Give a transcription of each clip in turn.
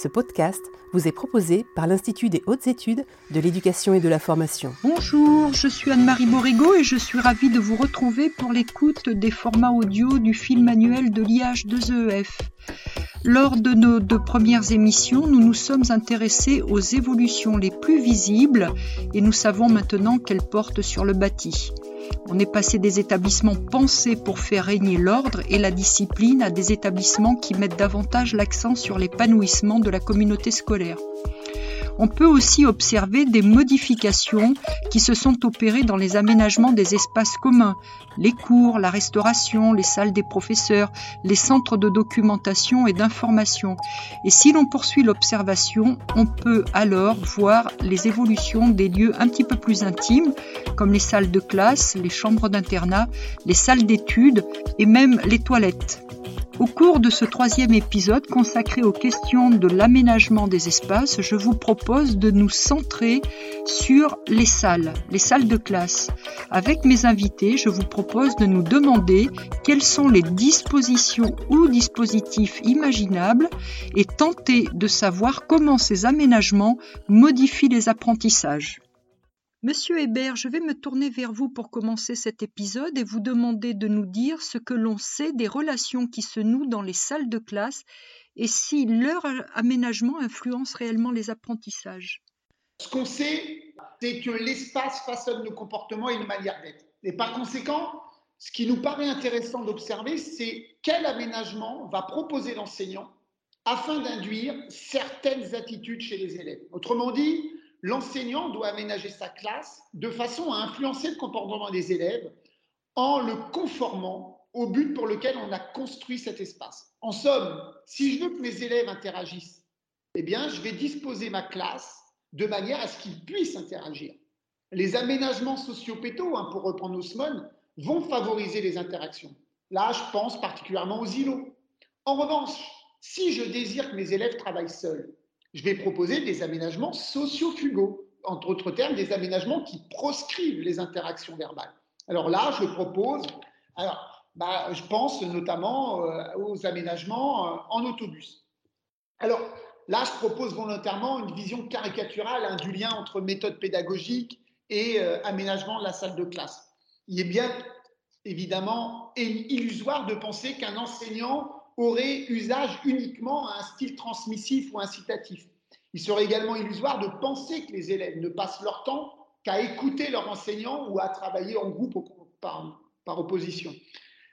Ce podcast vous est proposé par l'Institut des hautes études de l'éducation et de la formation. Bonjour, je suis Anne-Marie Borrego et je suis ravie de vous retrouver pour l'écoute des formats audio du film annuel de l'IH2EF. Lors de nos deux premières émissions, nous nous sommes intéressés aux évolutions les plus visibles et nous savons maintenant qu'elles portent sur le bâti. On est passé des établissements pensés pour faire régner l'ordre et la discipline à des établissements qui mettent davantage l'accent sur l'épanouissement de la communauté scolaire on peut aussi observer des modifications qui se sont opérées dans les aménagements des espaces communs, les cours, la restauration, les salles des professeurs, les centres de documentation et d'information. Et si l'on poursuit l'observation, on peut alors voir les évolutions des lieux un petit peu plus intimes, comme les salles de classe, les chambres d'internat, les salles d'études et même les toilettes. Au cours de ce troisième épisode consacré aux questions de l'aménagement des espaces, je vous propose de nous centrer sur les salles, les salles de classe. Avec mes invités, je vous propose de nous demander quelles sont les dispositions ou dispositifs imaginables et tenter de savoir comment ces aménagements modifient les apprentissages. Monsieur Hébert, je vais me tourner vers vous pour commencer cet épisode et vous demander de nous dire ce que l'on sait des relations qui se nouent dans les salles de classe et si leur aménagement influence réellement les apprentissages. Ce qu'on sait, c'est que l'espace façonne nos comportements et nos manières d'être. Et par conséquent, ce qui nous paraît intéressant d'observer, c'est quel aménagement va proposer l'enseignant afin d'induire certaines attitudes chez les élèves. Autrement dit, l'enseignant doit aménager sa classe de façon à influencer le comportement des élèves en le conformant au but pour lequel on a construit cet espace. En somme, si je veux que mes élèves interagissent, eh bien, je vais disposer ma classe de manière à ce qu'ils puissent interagir. Les aménagements sociopétaux, hein, pour reprendre Osmond, vont favoriser les interactions. Là, je pense particulièrement aux îlots. En revanche, si je désire que mes élèves travaillent seuls, je vais proposer des aménagements sociofugaux, entre autres termes, des aménagements qui proscrivent les interactions verbales. Alors là, je propose, alors, bah, je pense notamment euh, aux aménagements euh, en autobus. Alors là, je propose volontairement une vision caricaturale hein, du lien entre méthode pédagogique et euh, aménagement de la salle de classe. Il est bien évidemment illusoire de penser qu'un enseignant aurait usage uniquement à un style transmissif ou incitatif. Il serait également illusoire de penser que les élèves ne passent leur temps qu'à écouter leur enseignant ou à travailler en groupe par, opposition.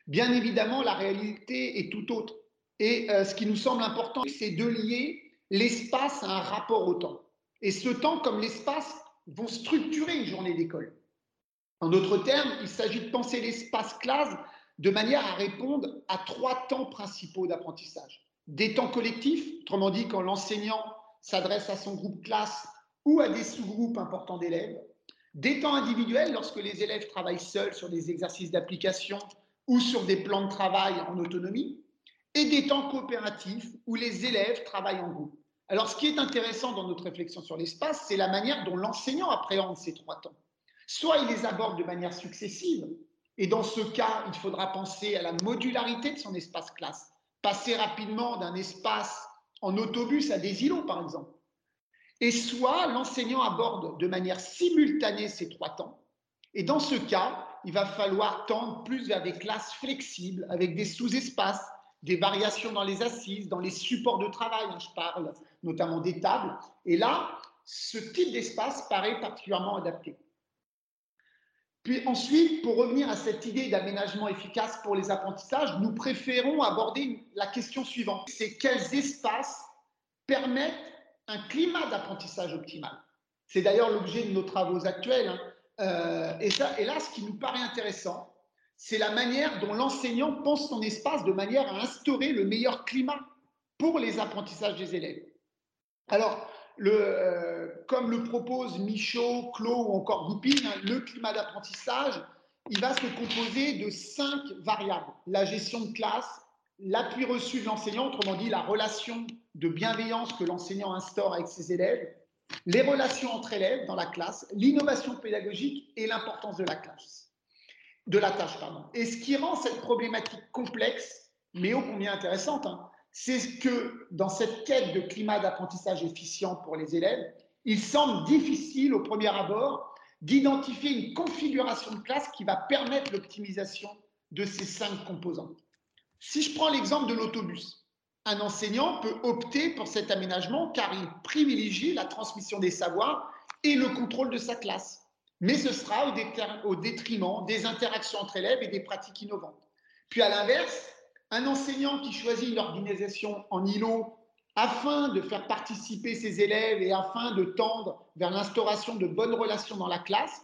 Bien évidemment, la réalité est tout autre. Et euh, ce qui nous semble important, c'est de lier l'espace à un rapport au temps. Et ce temps comme l'espace vont structurer une journée d'école. En d'autres termes, il s'agit de penser l'espace classe de manière à répondre à trois temps principaux d'apprentissage. Des temps collectifs, autrement dit quand l'enseignant s'adresse à son groupe classe ou à des sous-groupes importants d'élèves. Des temps individuels lorsque les élèves travaillent seuls sur des exercices d'application ou sur des plans de travail en autonomie. Et des temps coopératifs où les élèves travaillent en groupe. Alors ce qui est intéressant dans notre réflexion sur l'espace, c'est la manière dont l'enseignant appréhende ces trois temps. Soit il les aborde de manière successive, et dans ce cas, il faudra penser à la modularité de son espace classe, passer rapidement d'un espace en autobus à des îlots, par exemple. Et soit l'enseignant aborde de manière simultanée ces trois temps. Et dans ce cas, il va falloir tendre plus vers des classes flexibles, avec des sous-espaces, des variations dans les assises, dans les supports de travail, hein, je parle notamment des tables. Et là, ce type d'espace paraît particulièrement adapté. Puis ensuite, pour revenir à cette idée d'aménagement efficace pour les apprentissages, nous préférons aborder la question suivante. C'est quels espaces permettent un climat d'apprentissage optimal? C'est d'ailleurs l'objet de nos travaux actuels. Hein. Euh, et, ça, et là, ce qui nous paraît intéressant, c'est la manière dont l'enseignant pense son espace de manière à instaurer le meilleur climat pour les apprentissages des élèves. Alors, euh, comme le propose Michaud, Clos ou encore Goupine, hein, le climat d'apprentissage, il va se composer de cinq variables. La gestion de classe, l'appui reçu de l'enseignant, autrement dit la relation de bienveillance que l'enseignant instaure avec ses élèves, les relations entre élèves dans la classe, l'innovation pédagogique et l'importance de la classe, de la tâche. Pardon. Et ce qui rend cette problématique complexe, mais ô combien intéressante, hein, c'est que dans cette quête de climat d'apprentissage efficient pour les élèves, il semble difficile au premier abord d'identifier une configuration de classe qui va permettre l'optimisation de ces cinq composants. Si je prends l'exemple de l'autobus, un enseignant peut opter pour cet aménagement car il privilégie la transmission des savoirs et le contrôle de sa classe. Mais ce sera au détriment des interactions entre élèves et des pratiques innovantes. Puis à l'inverse, un enseignant qui choisit une organisation en îlot afin de faire participer ses élèves et afin de tendre vers l'instauration de bonnes relations dans la classe,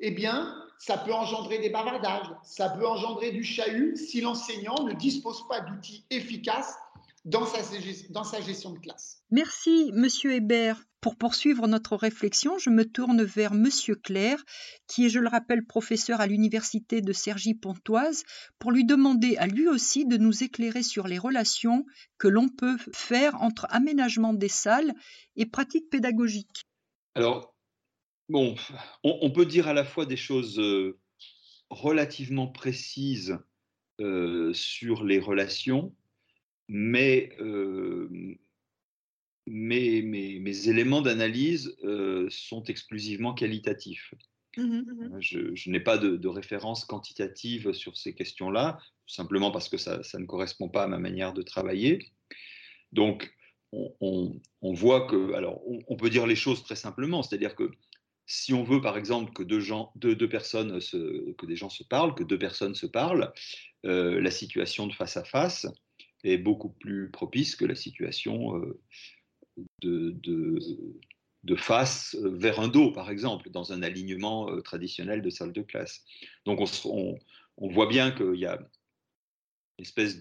eh bien, ça peut engendrer des bavardages, ça peut engendrer du chahut si l'enseignant ne dispose pas d'outils efficaces dans sa, gestion de classe. Merci, Monsieur Hébert. Pour poursuivre notre réflexion, je me tourne vers Monsieur Claire, qui est, je le rappelle, professeur à l'université de Cergy-Pontoise, pour lui demander à lui aussi de nous éclairer sur les relations que l'on peut faire entre aménagement des salles et pratiques pédagogiques. Alors, bon, on, peut dire à la fois des choses euh, relativement précises euh, sur les relations, mais euh, mes, mes, éléments d'analyse euh, sont exclusivement qualitatifs. Mmh mmh je, n'ai pas de, référence quantitative sur ces questions-là, simplement parce que ça, ça, ne correspond pas à ma manière de travailler. Donc, on, on, voit que, alors, on, peut dire les choses très simplement, c'est-à-dire que si on veut, par exemple, que deux, gens, deux, deux personnes, se, que des gens se parlent, que deux personnes se parlent, euh, la situation de face à face est beaucoup plus propice que la situation euh, de, face vers un dos, par exemple, dans un alignement euh, traditionnel de salle de classe. Donc on, voit bien qu'il y a une espèce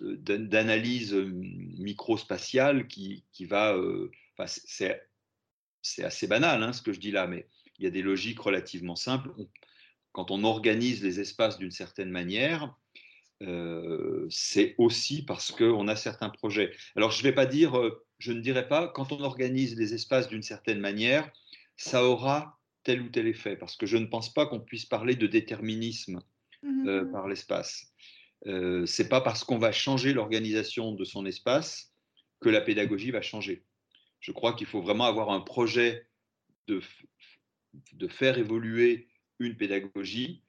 d'analyse microspatiale qui, va... Euh, c'est, c'est assez banal hein, ce que je dis là, mais il y a des logiques relativement simples. Quand on organise les espaces d'une certaine manière, euh, c'est aussi parce qu'on a certains projets. Alors, je ne vais pas dire, euh, je ne dirais pas, quand on organise les espaces d'une certaine manière, ça aura tel ou tel effet, parce que je ne pense pas qu'on puisse parler de déterminisme mmh euh, par l'espace. Euh, c'est pas parce qu'on va changer l'organisation de son espace que la pédagogie va changer. Je crois qu'il faut vraiment avoir un projet de, de faire évoluer une pédagogie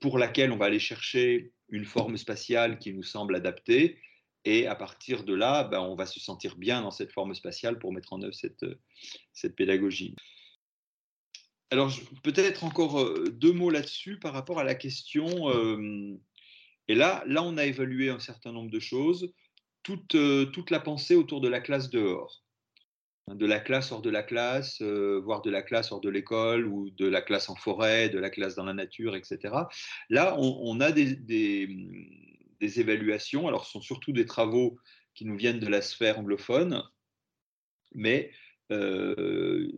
pour laquelle on va aller chercher une forme spatiale qui nous semble adaptée. Et à partir de là, ben, on va se sentir bien dans cette forme spatiale pour mettre en œuvre cette, cette pédagogie. Alors, peut-être encore euh, deux mots là-dessus par rapport à la question. Euh, et là, là, on a évalué un certain nombre de choses. Toute, euh, toute la pensée autour de la classe dehors, de la classe hors de la classe, voire de la classe hors de l'école, ou de la classe en forêt, de la classe dans la nature, etc. Là, on, a des, des, évaluations. Alors, ce sont surtout des travaux qui nous viennent de la sphère anglophone, mais euh,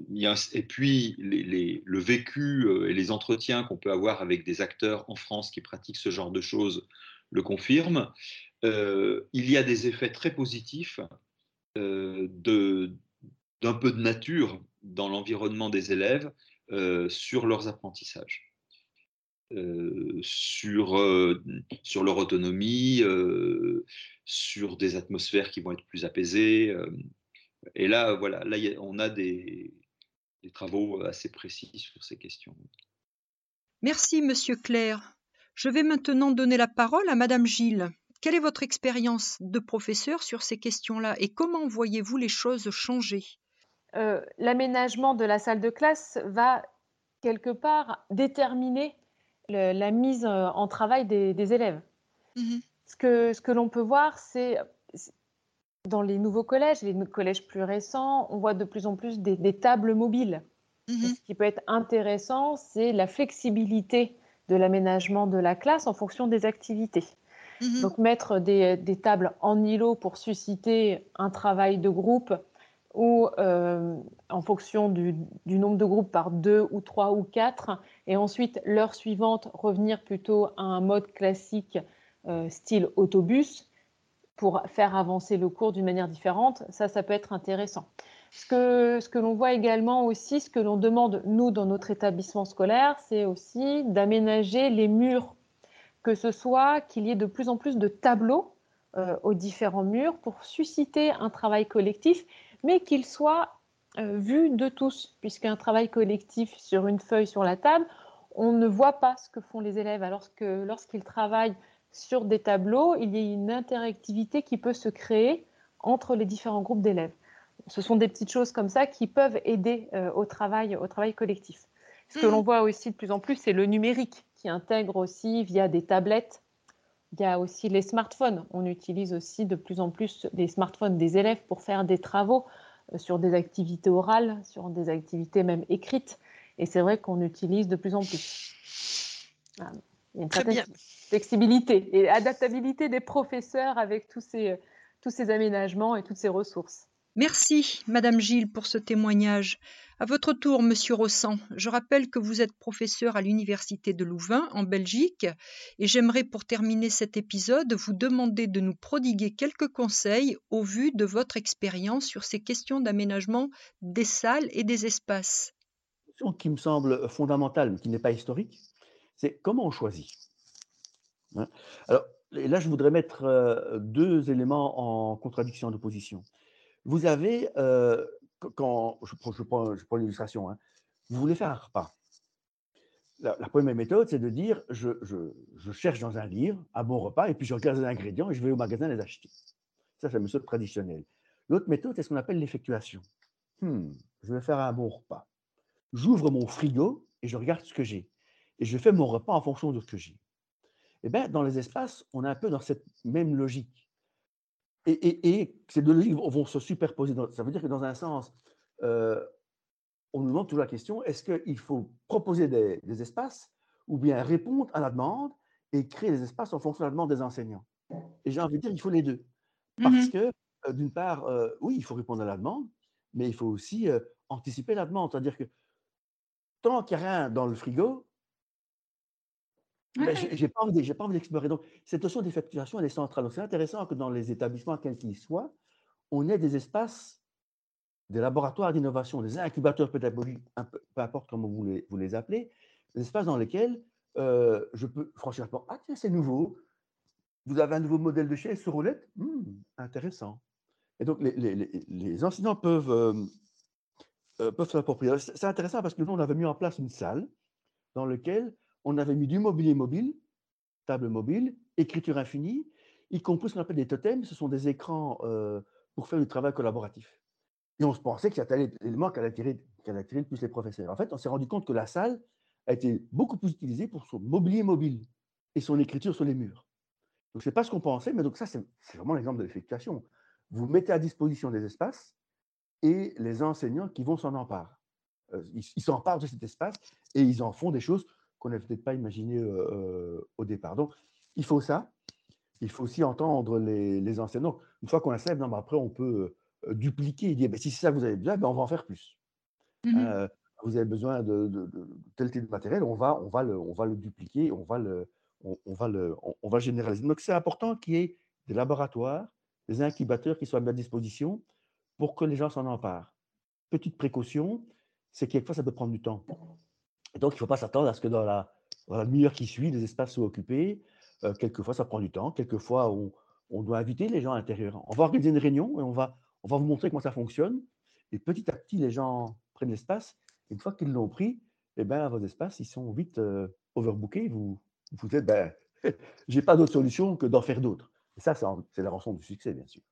et puis le vécu euh, et les entretiens qu'on peut avoir avec des acteurs en France qui pratiquent ce genre de choses le confirment. Euh, il y a des effets très positifs d'un peu de nature dans l'environnement des élèves sur leurs apprentissages. Euh, sur, euh, sur leur autonomie, euh, sur des atmosphères qui vont être plus apaisées. et là, voilà, là, on a des, des travaux assez précis sur ces questions. Merci, Monsieur Claire. Je vais maintenant donner la parole à Madame Gilles. Quelle est votre expérience de professeur sur ces questions-là et comment voyez-vous les choses changer? L'aménagement de la salle de classe va quelque part déterminer la mise euh, en travail des, élèves. Mmh ce que, ce que l'on peut voir, c'est dans les nouveaux collèges, les collèges plus récents, on voit de plus en plus des, tables mobiles. Mmh ce qui peut être intéressant, c'est la flexibilité de l'aménagement de la classe en fonction des activités. Mmh Donc mettre des, des, tables en îlot pour susciter un travail de groupe ou euh, en fonction du, nombre de groupes par deux ou trois ou quatre, et ensuite l'heure suivante revenir plutôt à un mode classique euh, style autobus pour faire avancer le cours d'une manière différente, ça, ça peut être intéressant. Ce que, ce que l'on voit également aussi, ce que l'on demande, nous, dans notre établissement scolaire, c'est aussi d'aménager les murs, que ce soit qu'il y ait de plus en plus de tableaux aux différents murs pour susciter un travail collectif, mais qu'il soit vu de tous, puisqu'un travail collectif sur une feuille sur la table, on ne voit pas ce que font les élèves, alors que lorsqu'ils travaillent sur des tableaux, il y a une interactivité qui peut se créer entre les différents groupes d'élèves. Ce sont des petites choses comme ça qui peuvent aider euh, au, travail, au travail collectif. Ce que mmh. l'on voit aussi de plus en plus, c'est le numérique qui intègre aussi via des tablettes. Il y a aussi les smartphones. On utilise aussi de plus en plus les smartphones des élèves pour faire des travaux euh, sur des activités orales, sur des activités même écrites. Et c'est vrai qu'on utilise de plus en plus. Il y a une Très bien. flexibilité et adaptabilité des professeurs avec tous ces, tous ces aménagements et toutes ces ressources. Merci, Madame Gilles, pour ce témoignage. À votre tour, Monsieur Rossan, je rappelle que vous êtes professeur à l'Université de Louvain, en Belgique, et j'aimerais, pour terminer cet épisode, vous demander de nous prodiguer quelques conseils au vu de votre expérience sur ces questions d'aménagement des salles et des espaces question qui me semble fondamentale, mais qui n'est pas historique, c'est comment on choisit. Hein? Alors, là, je voudrais mettre euh, deux éléments en contradiction, en opposition. Vous avez, euh, quand je, prends, l'illustration, hein, vous voulez faire un repas. La, première méthode, c'est de dire je, cherche dans un livre un bon repas et puis je regarde les ingrédients et je vais au magasin les acheter. Ça, c'est la méthode traditionnelle. L'autre méthode, c'est ce qu'on appelle l'effectuation. Hmm, je vais faire un bon repas j'ouvre mon frigo et je regarde ce que j'ai. Et je fais mon repas en fonction de ce que j'ai. Eh bien, dans les espaces, on est un peu dans cette même logique. Et, ces deux logiques vont se superposer. ça veut dire que dans un sens, euh, on nous demande toujours la question, est-ce qu'il faut proposer des, espaces ou bien répondre à la demande et créer des espaces en fonction de la demande des enseignants? Et j'ai envie de dire, il faut les deux. Parce mmh que, euh, d'une part, euh, oui, il faut répondre à la demande, mais il faut aussi anticiper la demande. C'est-à-dire que tant qu'il n'y a rien dans le frigo, ben, je n'ai pas envie d'explorer. Donc, cette notion d'effectuation, elle est centrale. c'est intéressant que dans les établissements, quels qu'ils soient, on ait des espaces, des laboratoires d'innovation, des incubateurs pédagogiques, peu, importe comment vous les, vous les appelez, des espaces dans lesquels euh, je peux franchir Ah, tiens, c'est nouveau. Vous avez un nouveau modèle de chaise sur roulette? Hmm, Intéressant. Et donc, les, enseignants peuvent euh, euh, peuvent s'approprier. C'est intéressant parce que nous, on avait mis en place une salle dans laquelle on avait mis du mobilier mobile, table mobile, écriture infinie, y compris ce qu'on appelle des totems, ce sont des écrans euh, pour faire du travail collaboratif. Et on se pensait que c'était l'élément qui allait attirer, le plus les professeurs. En fait, on s'est rendu compte que la salle a été beaucoup plus utilisée pour son mobilier mobile et son écriture sur les murs. Donc, ce n'est pas ce qu'on pensait, mais donc ça, c'est vraiment l'exemple de l'effectuation. Vous mettez à disposition des espaces et les enseignants qui vont s'en emparer. Euh, ils s'emparent de cet espace et ils en font des choses qu'on n'avait peut-être pas imaginées euh, euh, au départ. Donc, il faut ça. Il faut aussi entendre les, enseignants. Une fois qu'on a ça, après, on peut dupliquer et dire ben, si c'est ça que vous avez besoin, ben, on va en faire plus. Mmh vous avez besoin de, tel type de matériel, on va, on va, le, on va le dupliquer, on va le, on, va le, on, va généraliser. Donc, c'est important qu'il y ait des laboratoires, des incubateurs qui soient mis à disposition pour que les gens s'en emparent. Petite précaution, c'est que quelquefois, ça peut prendre du temps. Donc, il ne faut pas s'attendre à ce que dans la, demi-heure qui suit, les espaces soient occupés. Euh, quelquefois, ça prend du temps. Quelquefois, on, doit inviter les gens à l'intérieur. On va organiser une réunion et on va, vous montrer comment ça fonctionne. Et petit à petit, les gens prennent l'espace. Une fois qu'ils l'ont pris, eh ben, vos espaces, ils sont vite euh, overbookés. Vous vous dites, ben, j'ai pas d'autre solution que d'en faire d'autres. Et ça, c'est la rançon du succès, bien sûr.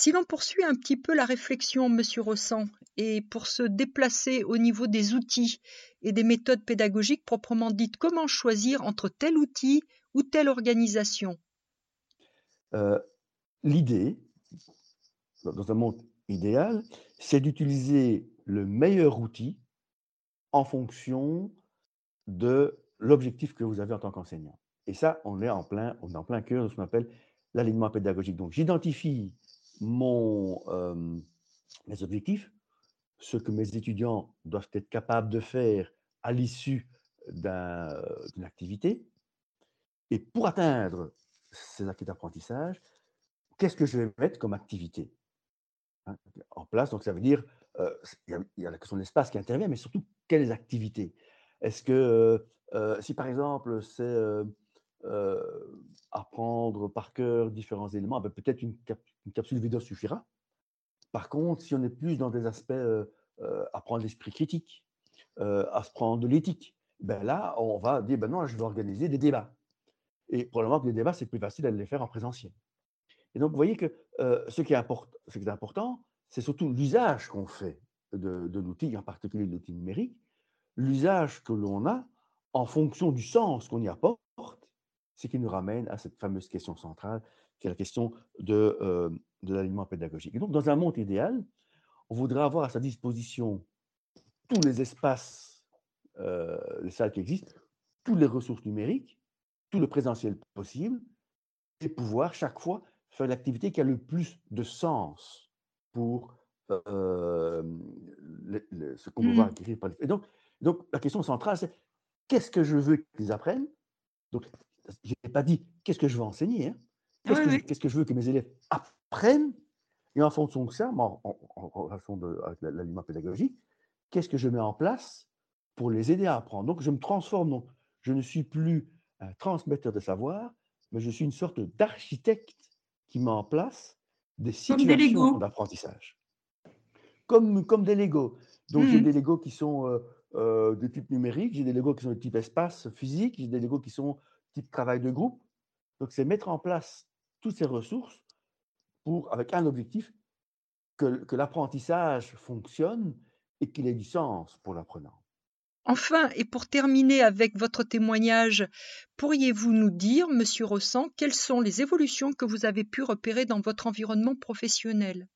Si l'on poursuit un petit peu la réflexion, Monsieur Rossan, et pour se déplacer au niveau des outils et des méthodes pédagogiques proprement dites, comment choisir entre tel outil ou telle organisation? Euh, L'idée, dans un monde idéal, c'est d'utiliser le meilleur outil en fonction de l'objectif que vous avez en tant qu'enseignant. Et ça, on est en plein, on est en plein cœur de ce qu'on appelle l'alignement pédagogique. Donc, j'identifie mon, mes objectifs, ce que mes étudiants doivent être capables de faire à l'issue d'une activité. Et pour atteindre ces acquis d'apprentissage, qu'est-ce que je vais mettre comme activité? Hein, en place Donc, ça veut dire, il y, a la question de l'espace qui intervient, mais surtout, quelles activités? Est-ce que, si par exemple, c'est apprendre par cœur différents éléments, ben, peut-être une, capsule vidéo suffira. Par contre, si on est plus dans des aspects apprendre l'esprit critique, apprendre de l'éthique, ben là, on va dire, ben non, je vais organiser des débats. Et probablement que les débats, c'est plus facile de les faire en présentiel. Et donc, vous voyez que ce, qui est ce, qui est important, c'est surtout l'usage qu'on fait de, de l'outil, en particulier de l'outil numérique, l'usage que l'on a en fonction du sens qu'on y apporte, ce qui nous ramène à cette fameuse question centrale, qui est la question de, de l'alignement pédagogique. Et donc, dans un monde idéal, on voudrait avoir à sa disposition tous les espaces, les salles qui existent, toutes les ressources numériques, tout le présentiel possible, et pouvoir chaque fois faire l'activité qui a le plus de sens pour ce qu'on voir mmh. acquérir par les... Et donc, donc, la question centrale, c'est qu'est-ce que je veux qu'ils apprennent? Donc, je n'ai pas dit qu'est-ce que je veux enseigner. Hein. Qu'est-ce, que, je veux que mes élèves apprennent Et en fonction de ça, en, relation avec l'aliment pédagogique, qu'est-ce que je mets en place pour les aider à apprendre? Donc, je me transforme. Donc, je ne suis plus un transmetteur de savoir, mais je suis une sorte d'architecte qui met en place des situations d'apprentissage. Comme, comme des Legos. Donc, j'ai mmh. des Legos qui sont euh, euh, de type numérique, j'ai des Legos qui sont de type espace physique, j'ai des Legos qui sont type travail de groupe. Donc, c'est mettre en place toutes ces ressources pour, avec un objectif, que, que l'apprentissage fonctionne et qu'il ait du sens pour l'apprenant. Enfin, et pour terminer avec votre témoignage, pourriez-vous nous dire, Monsieur Rossan, quelles sont les évolutions que vous avez pu repérer dans votre environnement professionnel?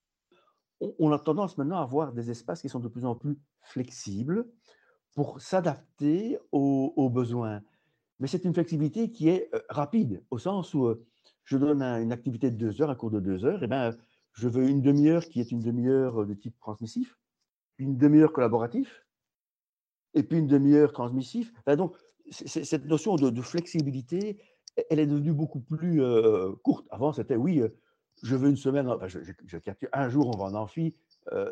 On a tendance maintenant à avoir des espaces qui sont de plus en plus flexibles, pour s'adapter aux, besoins. Mais c'est une flexibilité qui est euh, rapide, au sens où euh, je donne une activité de deux heures, un cours de deux heures, et ben, je veux une demi-heure qui est une demi-heure euh, de type transmissif, une demi-heure collaboratif, et puis une demi-heure transmissif. donc, cette notion de, flexibilité, elle est devenue beaucoup plus courte. Avant, c'était oui, je veux une semaine, je, je, capture un jour, on va en amphi,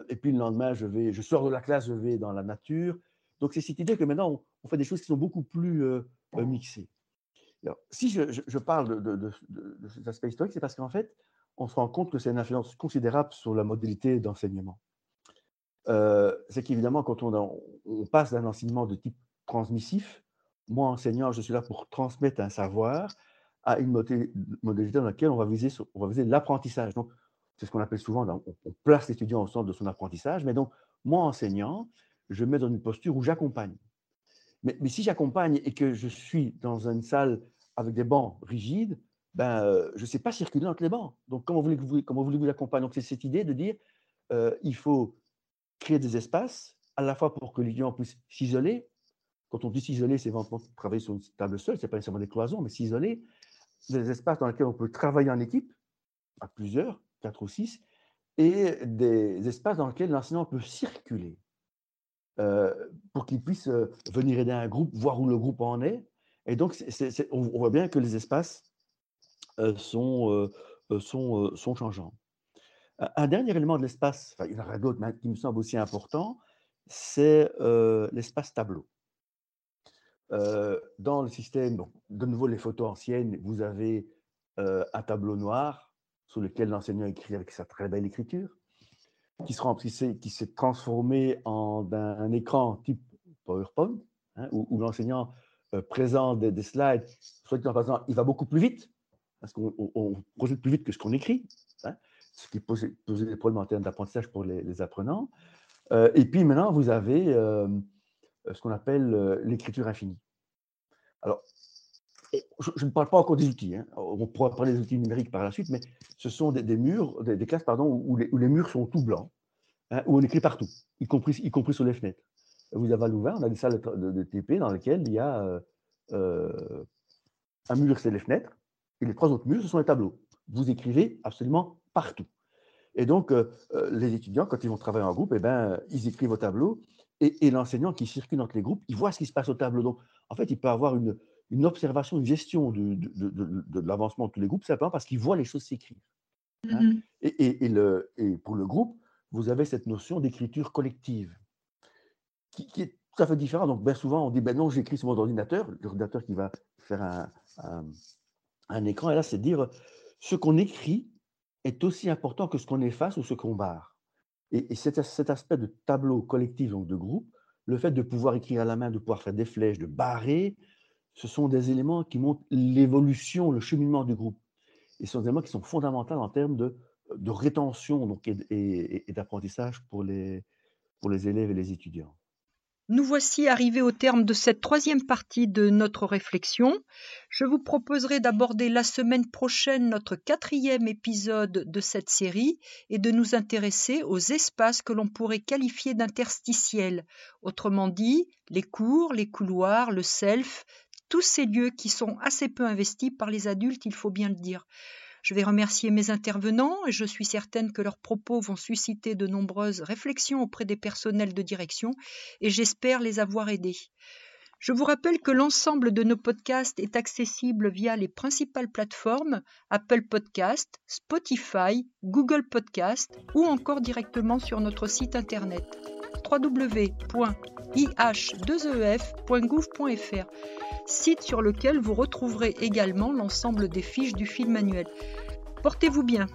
et puis le lendemain, je, vais, je sors de la classe, je vais dans la nature, donc, c'est cette idée que maintenant, on, fait des choses qui sont beaucoup plus euh, euh, si je, parle de, cet aspect historique, c'est parce qu'en fait, on se rend compte que c'est une influence considérable sur la modalité d'enseignement. Euh, c'est qu'évidemment, quand on, passe d'un enseignement de type transmissif, moi, enseignant, je suis là pour transmettre un savoir à une modalité dans laquelle on va viser, on va viser l'apprentissage. Donc, c'est ce qu'on appelle souvent, on, place l'étudiant au centre de son apprentissage. Mais donc, moi, enseignant, je me mets dans une posture où j'accompagne. Mais, si j'accompagne et que je suis dans une salle avec des bancs rigides, ben, euh, je ne sais pas circuler entre les bancs. Donc, comment voulez-vous comment voulez l'accompagner? Donc, c'est cette idée de dire euh, il faut créer des espaces, à la fois pour que l'étudiant puisse s'isoler. Quand on dit s'isoler, c'est vraiment travailler sur une table seule, ce n'est pas nécessairement des cloisons, mais s'isoler. Des espaces dans lesquels on peut travailler en équipe, à plusieurs, quatre ou six, et des espaces dans lesquels l'enseignant peut circuler. Euh, pour qu'ils puissent euh, venir aider un groupe, voir où le groupe en est. Et donc, on, voit bien que les espaces euh, sont, sont, sont changeants. Un dernier élément de l'espace, enfin, il y en aura d'autres, mais qui me semble aussi important, c'est l'espace tableau. dans le système, de nouveau les photos anciennes, vous avez un tableau noir sur lequel l'enseignant écrit avec sa très belle écriture qui s'est transformé en un, écran type PowerPoint, hein, où, l'enseignant euh, présente des, slides, soit dit en passant, il va beaucoup plus vite, parce qu'on projette plus vite que ce qu'on écrit, hein, ce qui pose, des problèmes en termes d'apprentissage pour les, apprenants. Euh, et puis maintenant, vous avez euh, ce qu'on appelle l'écriture infinie. Alors, je, ne parle pas encore des outils, hein. on pourra parler des outils numériques par la suite, mais ce sont des, murs, des, classes pardon, où les, où, les, murs sont tout blancs, hein, où on écrit partout, y compris, y compris sur les fenêtres. Vous avez à Louvain, on a des salles de, TP dans lesquelles il y a euh, euh, un mur, c'est les fenêtres, et les trois autres murs, ce sont les tableaux. Vous écrivez absolument partout. Et donc, euh, les étudiants, quand ils vont travailler en groupe, eh ben, ils écrivent au tableau, et, et l'enseignant qui circule entre les groupes, il voit ce qui se passe au tableau. Donc, en fait, il peut avoir une, une observation, une gestion de, de, l'avancement de tous les groupes, simplement parce qu'ils voient les choses s'écrire. Hein. Mmh et, et, le, et, pour le groupe, vous avez cette notion d'écriture collective, qui, est tout à fait différent. Donc, bien souvent, on dit, ben non, j'écris sur mon ordinateur, l'ordinateur qui va faire un, un, écran. Et là, c'est dire, ce qu'on écrit est aussi important que ce qu'on efface ou ce qu'on barre. Et, cet, aspect de tableau collectif, donc de groupe, le fait de pouvoir écrire à la main, de pouvoir faire des flèches, de barrer, ce sont des éléments qui montrent l'évolution, le cheminement du groupe. Et ce sont des éléments qui sont fondamentaux en termes de, de rétention donc, et, et d'apprentissage pour les, pour les élèves et les étudiants. Nous voici arrivés au terme de cette troisième partie de notre réflexion. Je vous proposerai d'aborder la semaine prochaine notre quatrième épisode de cette série et de nous intéresser aux espaces que l'on pourrait qualifier d'interstitiels, autrement dit les cours, les couloirs, le self, tous ces lieux qui sont assez peu investis par les adultes, il faut bien le dire. Je vais remercier mes intervenants et je suis certaine que leurs propos vont susciter de nombreuses réflexions auprès des personnels de direction et j'espère les avoir aidés. Je vous rappelle que l'ensemble de nos podcasts est accessible via les principales plateformes Apple Podcast, Spotify, Google Podcast ou encore directement sur notre site internet www.ih2ef.gouv.fr, site sur lequel vous retrouverez également l'ensemble des fiches du film manuel. Portez-vous bien.